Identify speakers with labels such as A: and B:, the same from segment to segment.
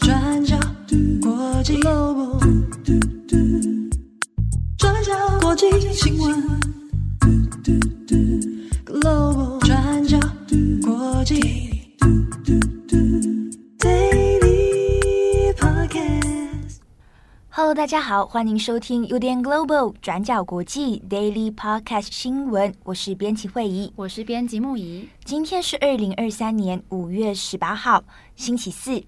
A: 转角国际 Global，转角国际新
B: 闻大家好，欢迎收听 UDN Global 转角国际 Daily Podcast 新闻，我是编辑惠仪，
C: 我是编辑木仪。
B: 今天是二零二三年五月十八号，星期四。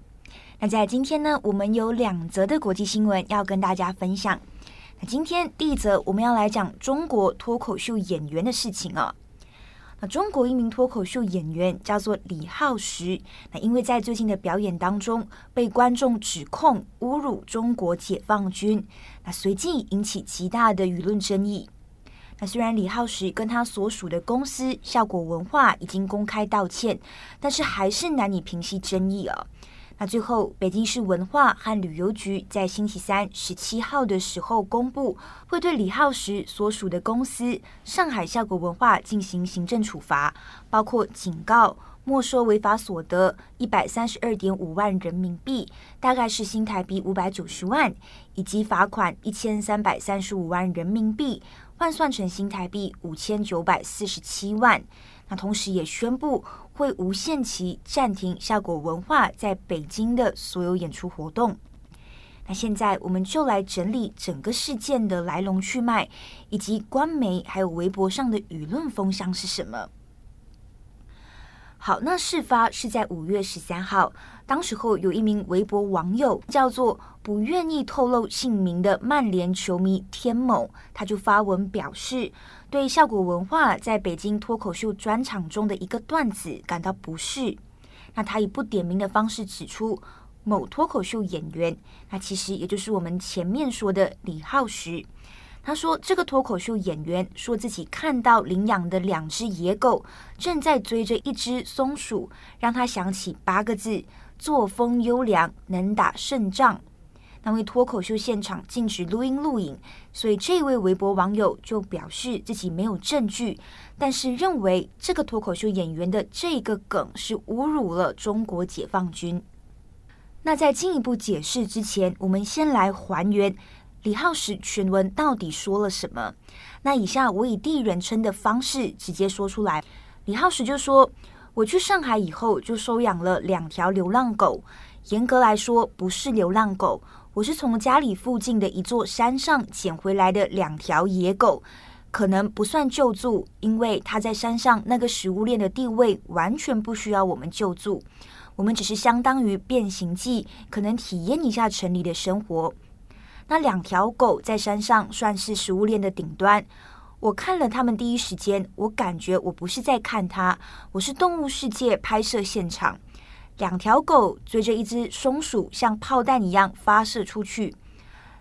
B: 那在今天呢，我们有两则的国际新闻要跟大家分享。那今天第一则，我们要来讲中国脱口秀演员的事情啊。中国一名脱口秀演员叫做李浩石，那因为在最近的表演当中被观众指控侮辱中国解放军，那随即引起极大的舆论争议。那虽然李浩石跟他所属的公司效果文化已经公开道歉，但是还是难以平息争议啊。那最后，北京市文化和旅游局在星期三十七号的时候公布，会对李浩石所属的公司上海效果文化进行行政处罚，包括警告、没收违法所得一百三十二点五万人民币，大概是新台币五百九十万，以及罚款一千三百三十五万人民币，换算成新台币五千九百四十七万。那同时也宣布会无限期暂停效果文化在北京的所有演出活动。那现在我们就来整理整个事件的来龙去脉，以及官媒还有微博上的舆论风向是什么。好，那事发是在五月十三号，当时候有一名微博网友叫做不愿意透露姓名的曼联球迷天某，他就发文表示对效果文化在北京脱口秀专场中的一个段子感到不适。那他以不点名的方式指出某脱口秀演员，那其实也就是我们前面说的李浩石。他说：“这个脱口秀演员说自己看到领养的两只野狗正在追着一只松鼠，让他想起八个字：作风优良，能打胜仗。”那位脱口秀现场禁止录音录影，所以这位微博网友就表示自己没有证据，但是认为这个脱口秀演员的这个梗是侮辱了中国解放军。那在进一步解释之前，我们先来还原。李浩石全文到底说了什么？那以下我以第一人称的方式直接说出来。李浩石就说：“我去上海以后就收养了两条流浪狗，严格来说不是流浪狗，我是从家里附近的一座山上捡回来的两条野狗，可能不算救助，因为它在山上那个食物链的地位完全不需要我们救助，我们只是相当于变形计，可能体验一下城里的生活。”那两条狗在山上算是食物链的顶端。我看了他们第一时间，我感觉我不是在看它，我是动物世界拍摄现场。两条狗追着一只松鼠，像炮弹一样发射出去。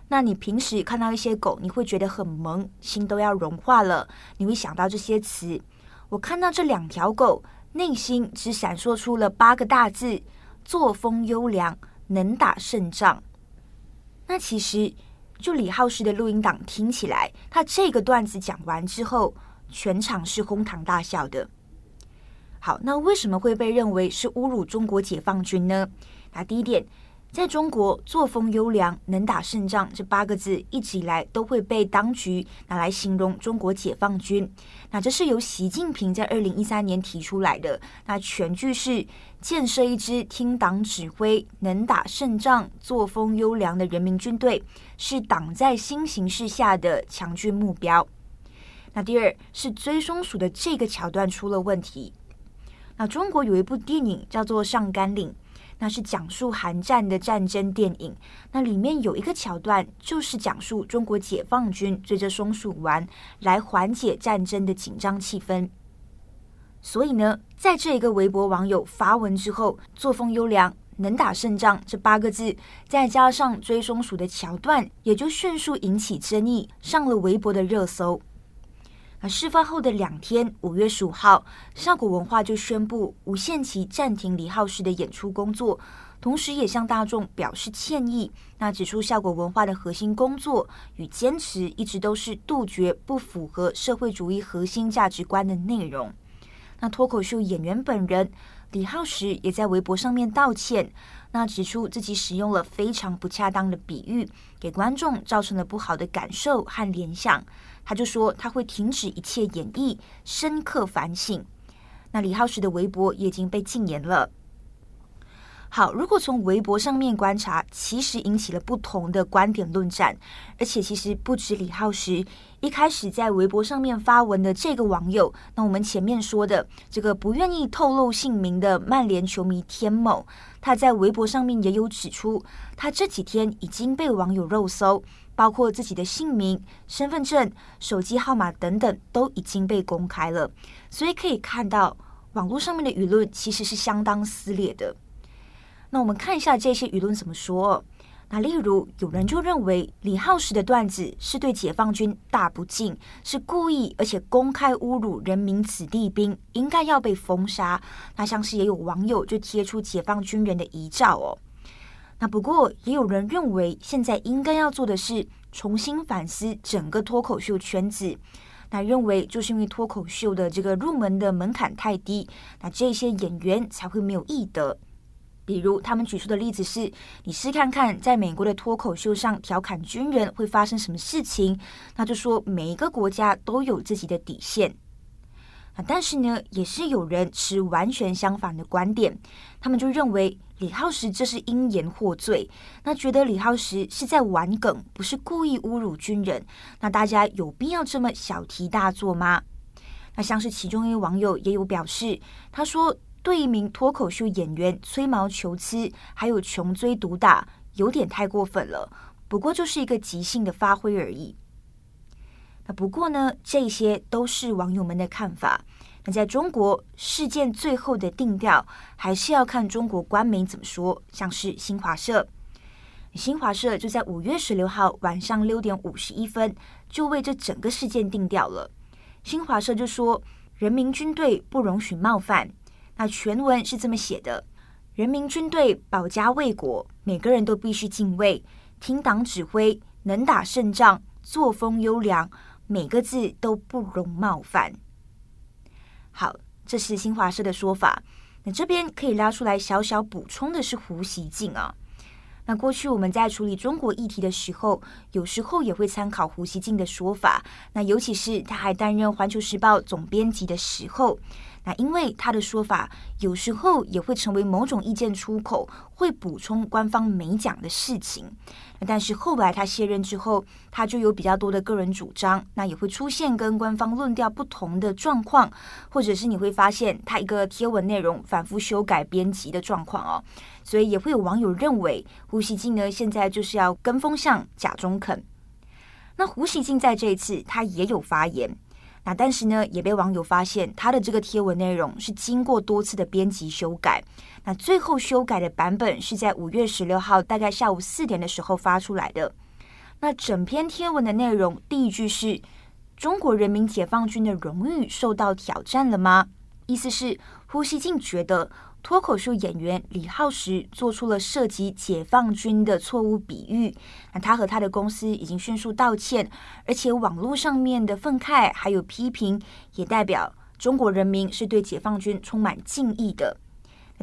B: 那你平时看到一些狗，你会觉得很萌，心都要融化了。你会想到这些词。我看到这两条狗，内心只闪烁出了八个大字：作风优良，能打胜仗。那其实，就李浩石的录音档听起来，他这个段子讲完之后，全场是哄堂大笑的。好，那为什么会被认为是侮辱中国解放军呢？那第一点。在中国，作风优良、能打胜仗这八个字一直以来都会被当局拿来形容中国解放军。那这是由习近平在二零一三年提出来的。那全句是建设一支听党指挥、能打胜仗、作风优良的人民军队，是党在新形势下的强军目标。那第二是追松鼠的这个桥段出了问题。那中国有一部电影叫做《上甘岭》。那是讲述韩战的战争电影，那里面有一个桥段，就是讲述中国解放军追着松鼠玩，来缓解战争的紧张气氛。所以呢，在这一个微博网友发文之后，作风优良、能打胜仗这八个字，再加上追松鼠的桥段，也就迅速引起争议，上了微博的热搜。而事发后的两天，五月十五号，效果文化就宣布无限期暂停李浩石的演出工作，同时也向大众表示歉意。那指出，效果文化的核心工作与坚持一直都是杜绝不符合社会主义核心价值观的内容。那脱口秀演员本人李浩石也在微博上面道歉，那指出自己使用了非常不恰当的比喻，给观众造成了不好的感受和联想。他就说他会停止一切演绎，深刻反省。那李浩石的微博也已经被禁言了。好，如果从微博上面观察，其实引起了不同的观点论战，而且其实不止李浩石，一开始在微博上面发文的这个网友，那我们前面说的这个不愿意透露姓名的曼联球迷天某，他在微博上面也有指出，他这几天已经被网友肉搜，包括自己的姓名、身份证、手机号码等等都已经被公开了，所以可以看到网络上面的舆论其实是相当撕裂的。那我们看一下这些舆论怎么说。那例如，有人就认为李浩石的段子是对解放军大不敬，是故意而且公开侮辱人民子弟兵，应该要被封杀。那像是也有网友就贴出解放军人的遗照哦。那不过也有人认为，现在应该要做的是重新反思整个脱口秀圈子。那认为就是因为脱口秀的这个入门的门槛太低，那这些演员才会没有艺德。比如，他们举出的例子是：你试看看，在美国的脱口秀上调侃军人会发生什么事情？那就说每一个国家都有自己的底线。啊，但是呢，也是有人持完全相反的观点，他们就认为李浩石这是因言获罪，那觉得李浩石是在玩梗，不是故意侮辱军人。那大家有必要这么小题大做吗？那像是其中一位网友也有表示，他说。对一名脱口秀演员吹毛求疵，还有穷追毒打，有点太过分了。不过就是一个即兴的发挥而已。那不过呢，这些都是网友们的看法。那在中国，事件最后的定调还是要看中国官媒怎么说。像是新华社，新华社就在五月十六号晚上六点五十一分就为这整个事件定调了。新华社就说：“人民军队不容许冒犯。”那全文是这么写的：人民军队保家卫国，每个人都必须敬畏，听党指挥，能打胜仗，作风优良，每个字都不容冒犯。好，这是新华社的说法。那这边可以拉出来小小补充的是胡锡进啊。那过去我们在处理中国议题的时候，有时候也会参考胡锡进的说法。那尤其是他还担任《环球时报》总编辑的时候。那因为他的说法有时候也会成为某种意见出口，会补充官方没讲的事情。但是后来他卸任之后，他就有比较多的个人主张，那也会出现跟官方论调不同的状况，或者是你会发现他一个贴文内容反复修改编辑的状况哦。所以也会有网友认为胡锡进呢现在就是要跟风向假中肯。那胡锡进在这一次他也有发言。那但是呢，也被网友发现他的这个贴文内容是经过多次的编辑修改。那最后修改的版本是在五月十六号大概下午四点的时候发出来的。那整篇贴文的内容第一句是“中国人民解放军的荣誉受到挑战了吗？”意思是胡锡进觉得。脱口秀演员李浩石做出了涉及解放军的错误比喻，那他和他的公司已经迅速道歉，而且网络上面的愤慨还有批评，也代表中国人民是对解放军充满敬意的。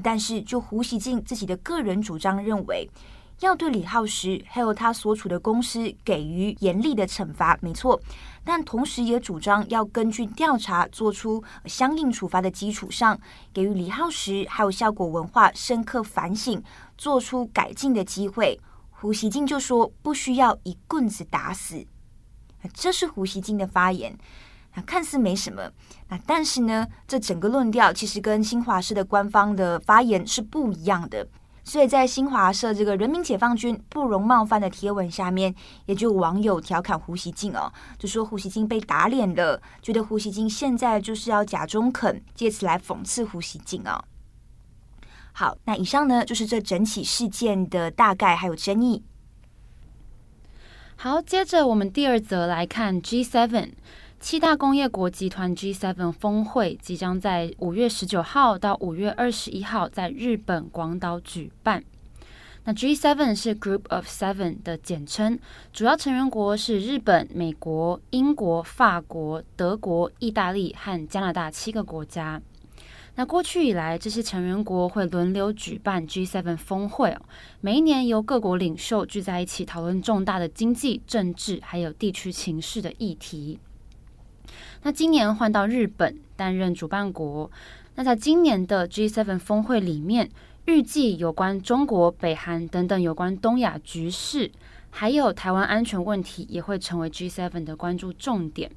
B: 但是，就胡锡进自己的个人主张认为，要对李浩石还有他所处的公司给予严厉的惩罚，没错。但同时也主张要根据调查做出相应处罚的基础上，给予李浩石还有效果文化深刻反省，做出改进的机会。胡锡进就说不需要一棍子打死，这是胡锡进的发言。那看似没什么，那但是呢，这整个论调其实跟新华社的官方的发言是不一样的。所以在新华社这个“人民解放军不容冒犯”的贴文下面，也就有网友调侃胡锡进哦，就说胡锡进被打脸了，觉得胡锡进现在就是要假中肯，借此来讽刺胡锡进哦。好，那以上呢就是这整起事件的大概还有争议。
C: 好，接着我们第二则来看 G7。七大工业国集团 G7 峰会即将在五月十九号到五月二十一号在日本广岛举办。那 G7 是 Group of Seven 的简称，主要成员国是日本、美国、英国、法国、德国、意大利和加拿大七个国家。那过去以来，这些成员国会轮流举办 G7 峰会，每一年由各国领袖聚在一起讨论重大的经济、政治还有地区情势的议题。那今年换到日本担任主办国，那在今年的 G7 峰会里面，预计有关中国、北韩等等有关东亚局势，还有台湾安全问题，也会成为 G7 的关注重点。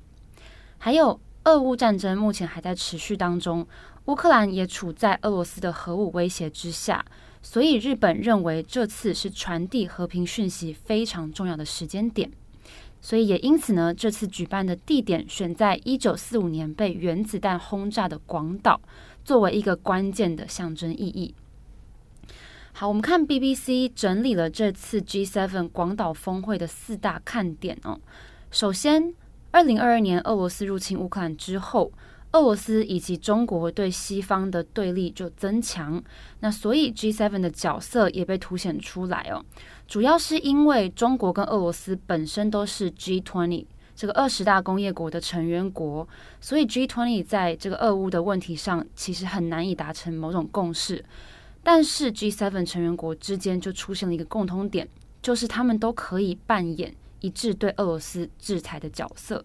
C: 还有俄乌战争目前还在持续当中。乌克兰也处在俄罗斯的核武威胁之下，所以日本认为这次是传递和平讯息非常重要的时间点，所以也因此呢，这次举办的地点选在一九四五年被原子弹轰炸的广岛，作为一个关键的象征意义。好，我们看 BBC 整理了这次 G7 广岛峰会的四大看点哦。首先，二零二二年俄罗斯入侵乌克兰之后。俄罗斯以及中国对西方的对立就增强，那所以 G7 的角色也被凸显出来哦。主要是因为中国跟俄罗斯本身都是 G20 这个二十大工业国的成员国，所以 G20 在这个俄乌的问题上其实很难以达成某种共识。但是 G7 成员国之间就出现了一个共通点，就是他们都可以扮演一致对俄罗斯制裁的角色。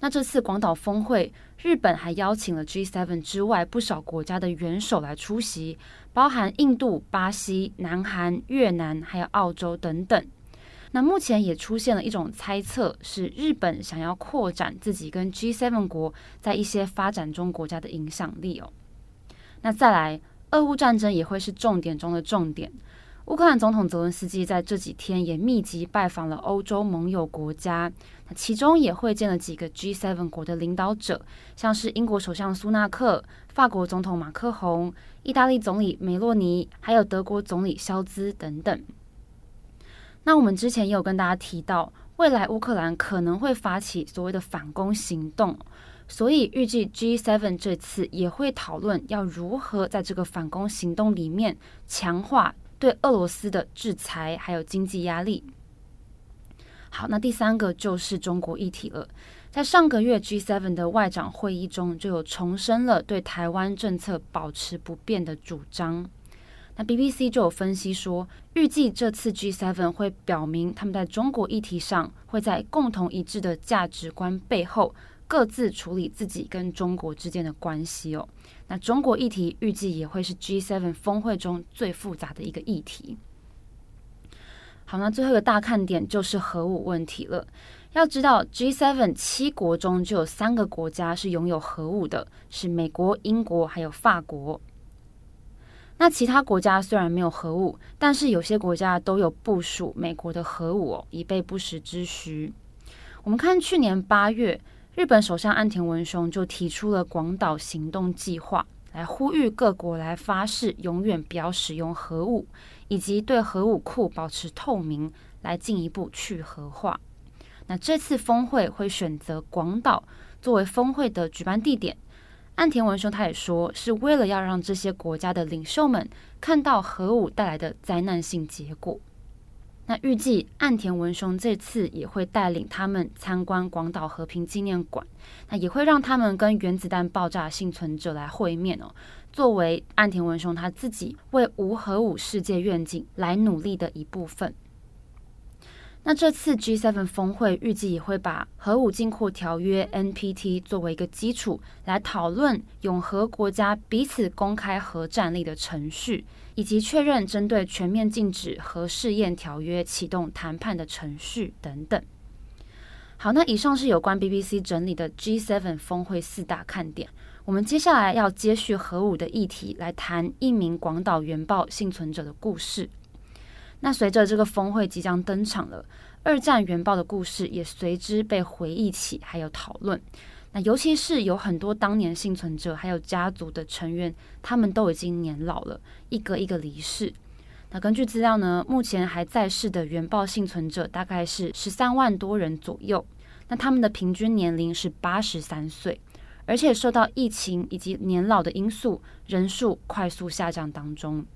C: 那这次广岛峰会，日本还邀请了 G7 之外不少国家的元首来出席，包含印度、巴西、南韩、越南，还有澳洲等等。那目前也出现了一种猜测，是日本想要扩展自己跟 G7 国在一些发展中国家的影响力哦。那再来，俄乌战争也会是重点中的重点。乌克兰总统泽伦斯基在这几天也密集拜访了欧洲盟友国家，那其中也会见了几个 G7 国的领导者，像是英国首相苏纳克、法国总统马克宏、意大利总理梅洛尼，还有德国总理肖兹等等。那我们之前也有跟大家提到，未来乌克兰可能会发起所谓的反攻行动，所以预计 G7 这次也会讨论要如何在这个反攻行动里面强化。对俄罗斯的制裁还有经济压力。好，那第三个就是中国议题了。在上个月 G7 的外长会议中，就有重申了对台湾政策保持不变的主张。那 BBC 就有分析说，预计这次 G7 会表明他们在中国议题上会在共同一致的价值观背后。各自处理自己跟中国之间的关系哦。那中国议题预计也会是 G7 峰会中最复杂的一个议题。好，那最后一个大看点就是核武问题了。要知道，G7 七国中就有三个国家是拥有核武的，是美国、英国还有法国。那其他国家虽然没有核武，但是有些国家都有部署美国的核武哦，以备不时之需。我们看去年八月。日本首相岸田文雄就提出了广岛行动计划，来呼吁各国来发誓永远不要使用核武，以及对核武库保持透明，来进一步去核化。那这次峰会会选择广岛作为峰会的举办地点，岸田文雄他也说是为了要让这些国家的领袖们看到核武带来的灾难性结果。那预计岸田文雄这次也会带领他们参观广岛和平纪念馆，那也会让他们跟原子弹爆炸幸存者来会面哦，作为岸田文雄他自己为无核武世界愿景来努力的一部分。那这次 G7 峰会预计也会把核武禁扩条约 NPT 作为一个基础，来讨论永和国家彼此公开核战力的程序。以及确认针对全面禁止核试验条约启动谈判的程序等等。好，那以上是有关 BBC 整理的 G7 峰会四大看点。我们接下来要接续核武的议题，来谈一名广岛原爆幸存者的故事。那随着这个峰会即将登场了，二战原爆的故事也随之被回忆起，还有讨论。那尤其是有很多当年幸存者，还有家族的成员，他们都已经年老了，一个一个离世。那根据资料呢，目前还在世的原爆幸存者大概是十三万多人左右。那他们的平均年龄是八十三岁，而且受到疫情以及年老的因素，人数快速下降当中。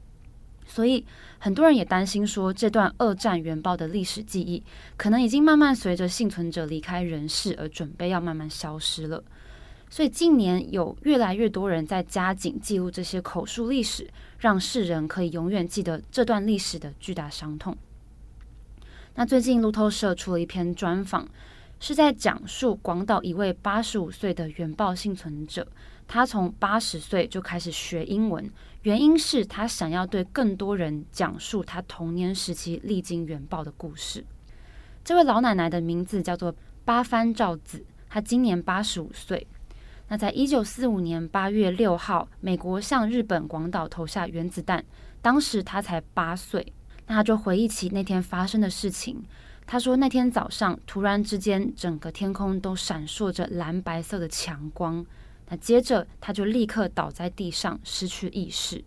C: 所以很多人也担心说，这段二战原爆的历史记忆，可能已经慢慢随着幸存者离开人世而准备要慢慢消失了。所以近年有越来越多人在加紧记录这些口述历史，让世人可以永远记得这段历史的巨大伤痛。那最近路透社出了一篇专访，是在讲述广岛一位八十五岁的原爆幸存者，他从八十岁就开始学英文，原因是他想要对更多人讲述他童年时期历经原爆的故事。这位老奶奶的名字叫做八幡照子，她今年八十五岁。那在一九四五年八月六号，美国向日本广岛投下原子弹，当时她才八岁。那她就回忆起那天发生的事情。他说，那天早上突然之间，整个天空都闪烁着蓝白色的强光。那接着他就立刻倒在地上，失去意识。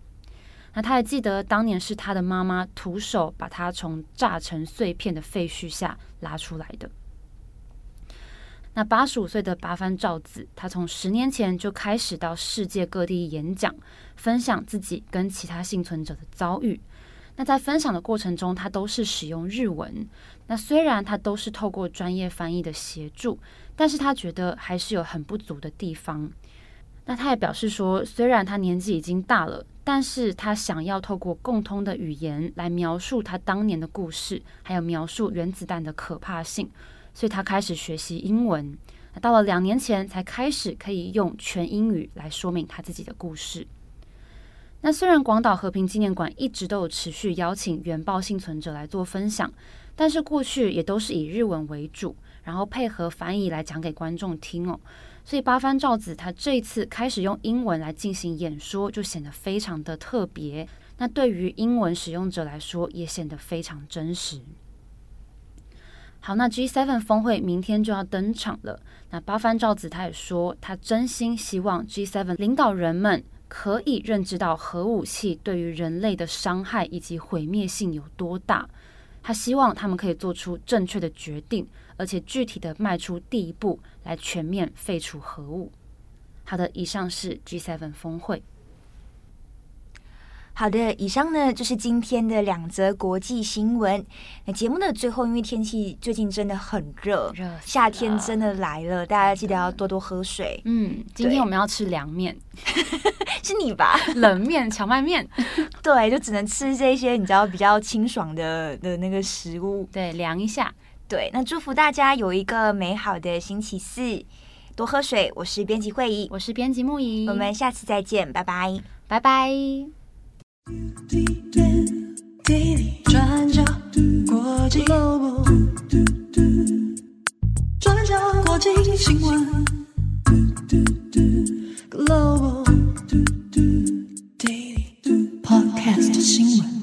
C: 那他还记得当年是他的妈妈徒手把他从炸成碎片的废墟下拉出来的。那八十五岁的八幡照子，他从十年前就开始到世界各地演讲，分享自己跟其他幸存者的遭遇。那在分享的过程中，他都是使用日文。那虽然他都是透过专业翻译的协助，但是他觉得还是有很不足的地方。那他也表示说，虽然他年纪已经大了，但是他想要透过共通的语言来描述他当年的故事，还有描述原子弹的可怕性，所以他开始学习英文。到了两年前，才开始可以用全英语来说明他自己的故事。那虽然广岛和平纪念馆一直都有持续邀请原爆幸存者来做分享，但是过去也都是以日文为主，然后配合翻译来讲给观众听哦。所以八幡照子他这次开始用英文来进行演说，就显得非常的特别。那对于英文使用者来说，也显得非常真实。好，那 G7 峰会明天就要登场了。那八幡照子他也说，他真心希望 G7 领导人们。可以认知到核武器对于人类的伤害以及毁灭性有多大。他希望他们可以做出正确的决定，而且具体的迈出第一步，来全面废除核武。好的，以上是 G7 峰会。
B: 好的，以上呢就是今天的两则国际新闻。那节目的最后，因为天气最近真的很热，热夏天真的来了，大家记得要多多喝水。
C: 嗯，今天我们要吃凉面，
B: 是你吧？
C: 冷面、荞麦面，
B: 对，就只能吃这些你知道比较清爽的的那个食物，
C: 对，凉一下。
B: 对，那祝福大家有一个美好的星期四，多喝水。我是编辑会议，
C: 我是编辑木仪，
B: 我们下次再见，拜拜，
C: 拜拜。
A: 转角国际转角国际新闻 Global Daily Podcast 新闻。